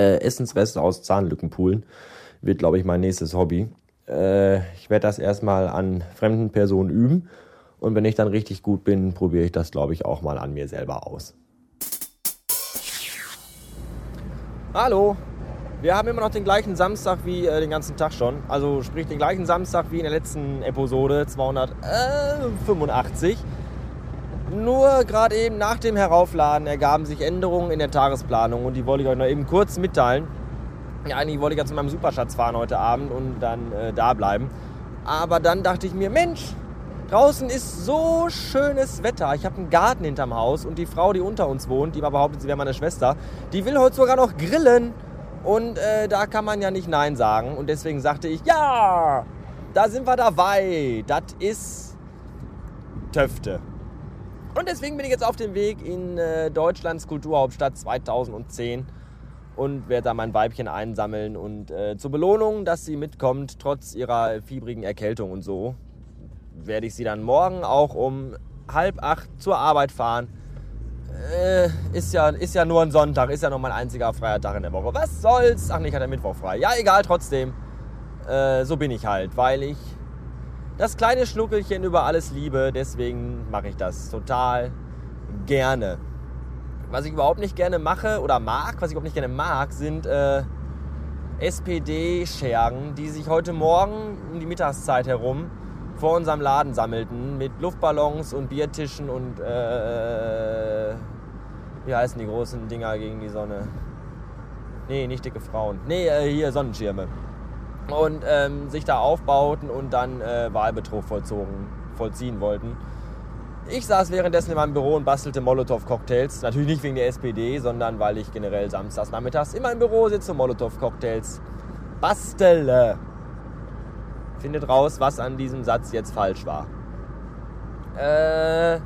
äh, Essensreste aus Zahnlückenpoolen wird, glaube ich, mein nächstes Hobby. Äh, ich werde das erstmal an fremden Personen üben. Und wenn ich dann richtig gut bin, probiere ich das, glaube ich, auch mal an mir selber aus. Hallo, wir haben immer noch den gleichen Samstag wie äh, den ganzen Tag schon. Also sprich den gleichen Samstag wie in der letzten Episode 285. Nur gerade eben nach dem Heraufladen ergaben sich Änderungen in der Tagesplanung und die wollte ich euch noch eben kurz mitteilen. Ja, eigentlich wollte ich ja zu meinem Superschatz fahren heute Abend und dann äh, da bleiben. Aber dann dachte ich mir, Mensch, draußen ist so schönes Wetter. Ich habe einen Garten hinterm Haus und die Frau, die unter uns wohnt, die mal behauptet, sie wäre meine Schwester, die will heute sogar noch grillen. Und äh, da kann man ja nicht Nein sagen. Und deswegen sagte ich, ja, da sind wir dabei. Das ist Töfte. Und deswegen bin ich jetzt auf dem Weg in äh, Deutschlands Kulturhauptstadt 2010 und werde da mein Weibchen einsammeln. Und äh, zur Belohnung, dass sie mitkommt, trotz ihrer fiebrigen Erkältung und so, werde ich sie dann morgen auch um halb acht zur Arbeit fahren äh, ist, ja, ist ja nur ein Sonntag, ist ja nur mein einziger freier Tag in der Woche. Was soll's? Ach nee, ich hatte Mittwoch frei. Ja, egal, trotzdem. Äh, so bin ich halt, weil ich das kleine Schnuckelchen über alles liebe. Deswegen mache ich das total gerne. Was ich überhaupt nicht gerne mache oder mag, was ich überhaupt nicht gerne mag, sind äh, SPD-Schergen, die sich heute Morgen um die Mittagszeit herum vor unserem Laden sammelten mit Luftballons und Biertischen und äh, wie heißen die großen Dinger gegen die Sonne? Nee, nicht dicke Frauen. Nee, äh, hier Sonnenschirme. Und ähm, sich da aufbauten und dann äh, Wahlbetrug vollzogen, vollziehen wollten. Ich saß währenddessen in meinem Büro und bastelte Molotow-Cocktails. Natürlich nicht wegen der SPD, sondern weil ich generell samstags nachmittags in meinem Büro sitze und Molotow-Cocktails bastele findet raus, was an diesem Satz jetzt falsch war. Äh,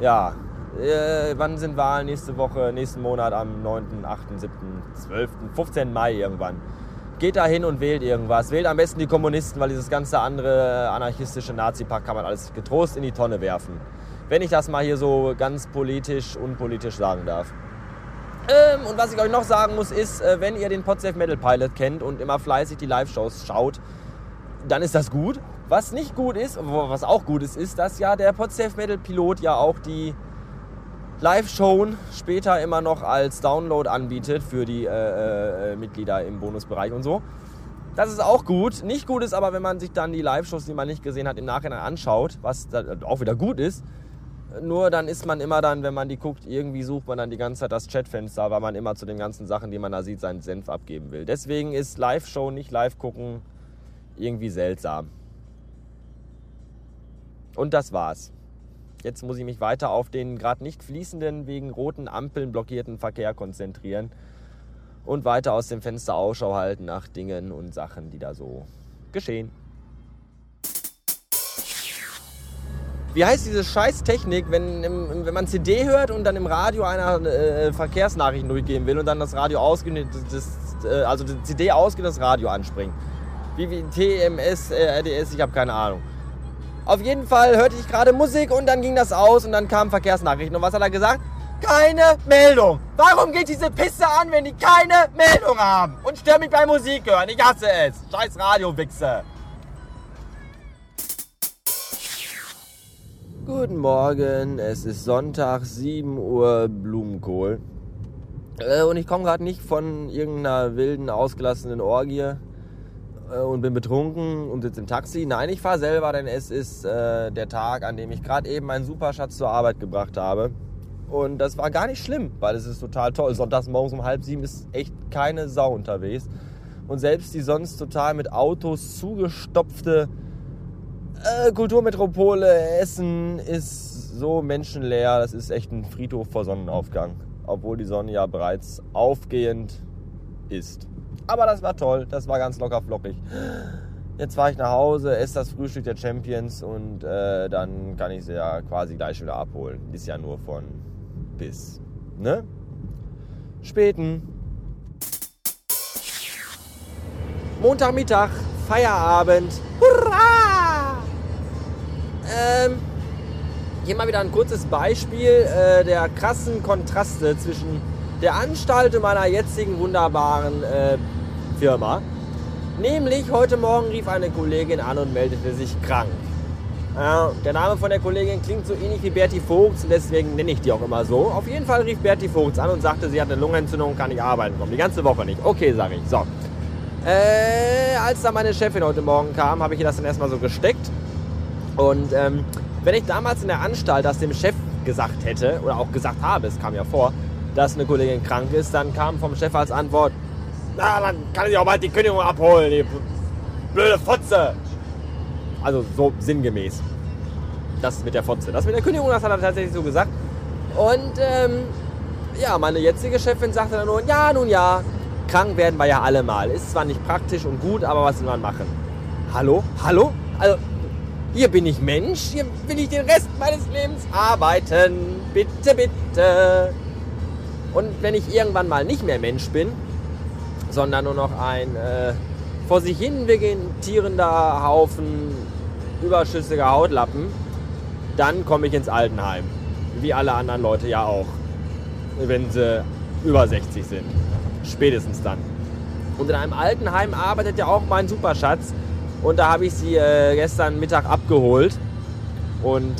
ja, äh, wann sind Wahlen? Nächste Woche, nächsten Monat am 9., 8., 7., 12., 15. Mai irgendwann. Geht da hin und wählt irgendwas. Wählt am besten die Kommunisten, weil dieses ganze andere anarchistische Nazi-Pack kann man alles getrost in die Tonne werfen. Wenn ich das mal hier so ganz politisch, unpolitisch sagen darf. Ähm, und was ich euch noch sagen muss, ist, äh, wenn ihr den Podsafe Metal Pilot kennt und immer fleißig die Live-Shows schaut, dann ist das gut. Was nicht gut ist, was auch gut ist, ist, dass ja der Podsafe Metal Pilot ja auch die Live-Show später immer noch als Download anbietet für die äh, äh, Mitglieder im Bonusbereich und so. Das ist auch gut. Nicht gut ist aber, wenn man sich dann die Live-Shows, die man nicht gesehen hat, im Nachhinein anschaut, was auch wieder gut ist. Nur dann ist man immer dann, wenn man die guckt, irgendwie sucht man dann die ganze Zeit das Chatfenster, weil man immer zu den ganzen Sachen, die man da sieht, seinen Senf abgeben will. Deswegen ist Live-Show nicht live gucken irgendwie seltsam. Und das war's. Jetzt muss ich mich weiter auf den gerade nicht fließenden, wegen roten Ampeln blockierten Verkehr konzentrieren und weiter aus dem Fenster Ausschau halten nach Dingen und Sachen, die da so geschehen. Wie heißt diese Scheißtechnik, wenn, wenn man CD hört und dann im Radio einer äh, Verkehrsnachrichten durchgeben will und dann das Radio ausgeht, das, äh, also die CD ausgeht das Radio anspringt? wie, wie TMS, RDS, ich habe keine Ahnung. Auf jeden Fall hörte ich gerade Musik und dann ging das aus und dann kamen Verkehrsnachrichten. Und was hat er gesagt? Keine Meldung. Warum geht diese Pisse an, wenn die keine Meldung haben? Und stört mich bei Musik hören. Ich hasse es. Scheiß Radio-Wichse. Guten Morgen, es ist Sonntag, 7 Uhr Blumenkohl. Äh, und ich komme gerade nicht von irgendeiner wilden, ausgelassenen Orgie. Äh, und bin betrunken und sitze im Taxi. Nein, ich fahre selber, denn es ist äh, der Tag, an dem ich gerade eben meinen Superschatz zur Arbeit gebracht habe. Und das war gar nicht schlimm, weil es ist total toll. Sonntags morgens um halb sieben ist echt keine Sau unterwegs. Und selbst die sonst total mit Autos zugestopfte äh, Kulturmetropole Essen ist so menschenleer. Das ist echt ein Friedhof vor Sonnenaufgang. Obwohl die Sonne ja bereits aufgehend ist. Aber das war toll, das war ganz locker flockig. Jetzt fahre ich nach Hause, esse das Frühstück der Champions und äh, dann kann ich sie ja quasi gleich wieder abholen. Ist ja nur von bis. Ne? Späten. Montagmittag, Feierabend. Hurra! Ähm, hier mal wieder ein kurzes Beispiel äh, der krassen Kontraste zwischen der Anstalten meiner jetzigen wunderbaren äh, Firma. Nämlich heute Morgen rief eine Kollegin an und meldete sich krank. Ja, der Name von der Kollegin klingt so ähnlich wie Berti Vogts und deswegen nenne ich die auch immer so. Auf jeden Fall rief Berti Vogts an und sagte, sie hat eine Lungenentzündung und kann nicht arbeiten kommen. Die ganze Woche nicht. Okay, sage ich. So. Äh, als da meine Chefin heute Morgen kam, habe ich ihr das dann erstmal so gesteckt. Und ähm, wenn ich damals in der Anstalt das dem Chef gesagt hätte, oder auch gesagt habe, es kam ja vor, dass eine Kollegin krank ist, dann kam vom Chef als Antwort, na, dann kann ich auch bald die Kündigung abholen, die blöde Fotze. Also so sinngemäß. Das mit der Fotze. Das mit der Kündigung, das hat er tatsächlich so gesagt. Und ähm, ja, meine jetzige Chefin sagte dann nur, ja, nun ja, krank werden wir ja alle mal. Ist zwar nicht praktisch und gut, aber was will man machen? Hallo? Hallo? Also, hier bin ich Mensch, hier will ich den Rest meines Lebens arbeiten. Bitte, bitte. Und wenn ich irgendwann mal nicht mehr Mensch bin, sondern nur noch ein äh, vor sich hin vegetierender Haufen überschüssiger Hautlappen, dann komme ich ins Altenheim. Wie alle anderen Leute ja auch. Wenn sie über 60 sind. Spätestens dann. Und in einem Altenheim arbeitet ja auch mein Superschatz. Und da habe ich sie äh, gestern Mittag abgeholt. Und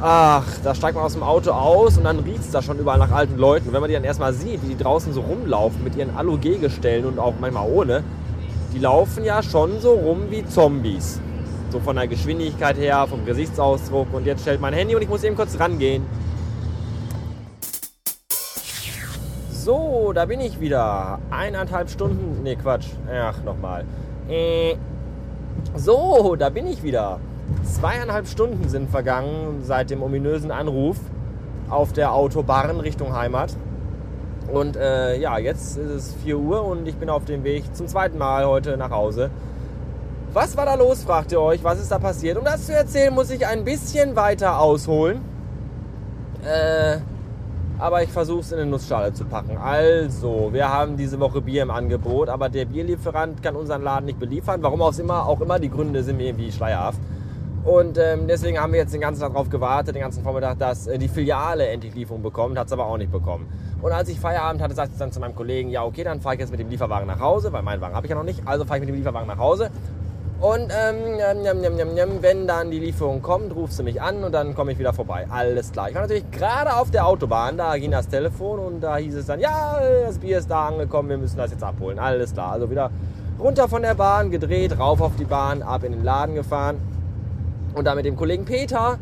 ach, da steigt man aus dem Auto aus und dann riecht es da schon überall nach alten Leuten. Und wenn man die dann erstmal sieht, wie die draußen so rumlaufen mit ihren Alu-G-Gestellen und auch manchmal ohne, die laufen ja schon so rum wie Zombies. So von der Geschwindigkeit her, vom Gesichtsausdruck. Und jetzt stellt mein Handy und ich muss eben kurz rangehen. So, da bin ich wieder. Eineinhalb Stunden. Ne, Quatsch. Ach, nochmal. Äh. So, da bin ich wieder. Zweieinhalb Stunden sind vergangen seit dem ominösen Anruf auf der Autobahn Richtung Heimat. Und äh, ja, jetzt ist es 4 Uhr und ich bin auf dem Weg zum zweiten Mal heute nach Hause. Was war da los, fragt ihr euch? Was ist da passiert? Um das zu erzählen, muss ich ein bisschen weiter ausholen. Äh, aber ich versuche es in eine Nussschale zu packen. Also, wir haben diese Woche Bier im Angebot, aber der Bierlieferant kann unseren Laden nicht beliefern. Warum auch immer, auch immer die Gründe sind mir irgendwie schleierhaft. Und ähm, deswegen haben wir jetzt den ganzen Tag darauf gewartet, den ganzen Vormittag, dass äh, die Filiale endlich Lieferung bekommt, hat es aber auch nicht bekommen. Und als ich Feierabend hatte, sagte ich dann zu meinem Kollegen, ja okay, dann fahre ich jetzt mit dem Lieferwagen nach Hause, weil meinen Wagen habe ich ja noch nicht, also fahre ich mit dem Lieferwagen nach Hause und ähm, njam, njam, njam, wenn dann die Lieferung kommt, rufst du mich an und dann komme ich wieder vorbei. Alles klar. Ich war natürlich gerade auf der Autobahn, da ging das Telefon und da hieß es dann, ja, das Bier ist da angekommen, wir müssen das jetzt abholen. Alles klar. Also wieder runter von der Bahn, gedreht, rauf auf die Bahn, ab in den Laden gefahren und da mit dem Kollegen Peter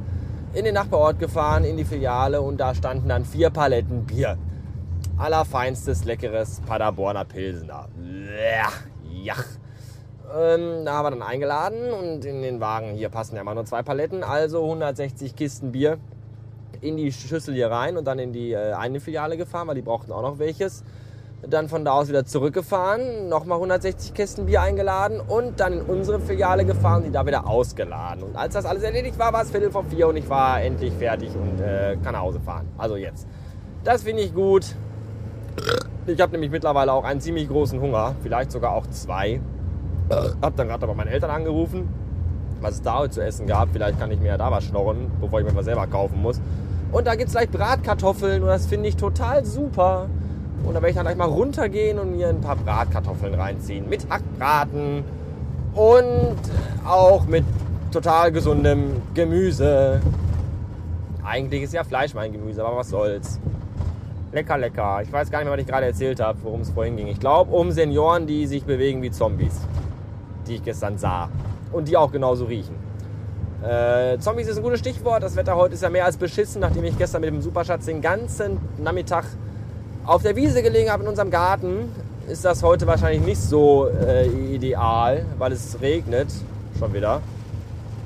in den Nachbarort gefahren, in die Filiale und da standen dann vier Paletten Bier. Allerfeinstes, leckeres Paderborner Pilsener. Ja. Ähm, da haben wir dann eingeladen und in den Wagen hier passen ja immer nur zwei Paletten, also 160 Kisten Bier in die Schüssel hier rein und dann in die äh, eine Filiale gefahren, weil die brauchten auch noch welches. Dann von da aus wieder zurückgefahren, nochmal 160 Kisten Bier eingeladen und dann in unsere Filiale gefahren, die da wieder ausgeladen. Und als das alles erledigt war, war es Viertel vor vier und ich war endlich fertig und äh, kann nach Hause fahren. Also jetzt. Das finde ich gut. Ich habe nämlich mittlerweile auch einen ziemlich großen Hunger, vielleicht sogar auch zwei. Hab dann gerade aber meine Eltern angerufen, was es da heute zu essen gab. Vielleicht kann ich mir ja da was schnorren, bevor ich mir was selber kaufen muss. Und da gibt es gleich Bratkartoffeln und das finde ich total super. Und da werde ich dann gleich mal runtergehen und mir ein paar Bratkartoffeln reinziehen. Mit Hackbraten und auch mit total gesundem Gemüse. Eigentlich ist ja Fleisch mein Gemüse, aber was soll's. Lecker, lecker. Ich weiß gar nicht mehr, was ich gerade erzählt habe, worum es vorhin ging. Ich glaube, um Senioren, die sich bewegen wie Zombies die ich gestern sah. Und die auch genauso riechen. Äh, Zombies ist ein gutes Stichwort. Das Wetter heute ist ja mehr als beschissen, nachdem ich gestern mit dem Superschatz den ganzen Nachmittag auf der Wiese gelegen habe in unserem Garten. Ist das heute wahrscheinlich nicht so äh, ideal, weil es regnet schon wieder.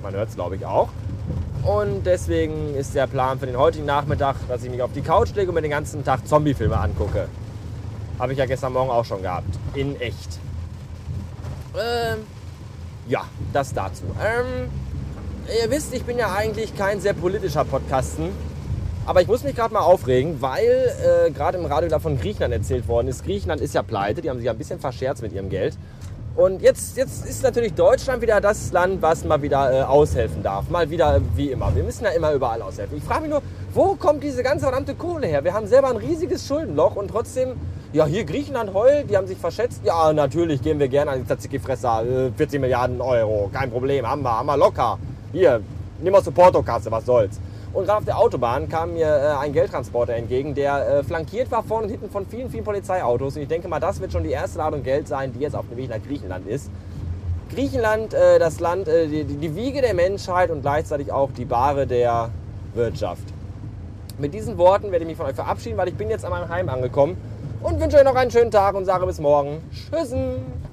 Man hört es, glaube ich, auch. Und deswegen ist der Plan für den heutigen Nachmittag, dass ich mich auf die Couch lege und mir den ganzen Tag Zombiefilme angucke. Habe ich ja gestern Morgen auch schon gehabt. In echt. Ähm, ja, das dazu. Ähm, ihr wisst, ich bin ja eigentlich kein sehr politischer Podcasten. Aber ich muss mich gerade mal aufregen, weil äh, gerade im Radio von Griechenland erzählt worden ist. Griechenland ist ja pleite, die haben sich ja ein bisschen verscherzt mit ihrem Geld. Und jetzt, jetzt ist natürlich Deutschland wieder das Land, was mal wieder äh, aushelfen darf. Mal wieder wie immer. Wir müssen ja immer überall aushelfen. Ich frage mich nur, wo kommt diese ganze verdammte Kohle her? Wir haben selber ein riesiges Schuldenloch und trotzdem, ja, hier Griechenland heult, die haben sich verschätzt. Ja, natürlich gehen wir gerne an die Tzatziki-Fresser. Äh, 40 Milliarden Euro, kein Problem, haben wir, haben wir locker. Hier, nimm aus der Portokasse, was soll's. Und gerade auf der Autobahn kam mir äh, ein Geldtransporter entgegen, der äh, flankiert war vorne und hinten von vielen, vielen Polizeiautos. Und ich denke mal, das wird schon die erste Ladung Geld sein, die jetzt auf dem Weg nach Griechenland ist. Griechenland, äh, das Land, äh, die, die Wiege der Menschheit und gleichzeitig auch die Bahre der Wirtschaft. Mit diesen Worten werde ich mich von euch verabschieden, weil ich bin jetzt an meinem Heim angekommen und wünsche euch noch einen schönen Tag und sage bis morgen. Tschüssen!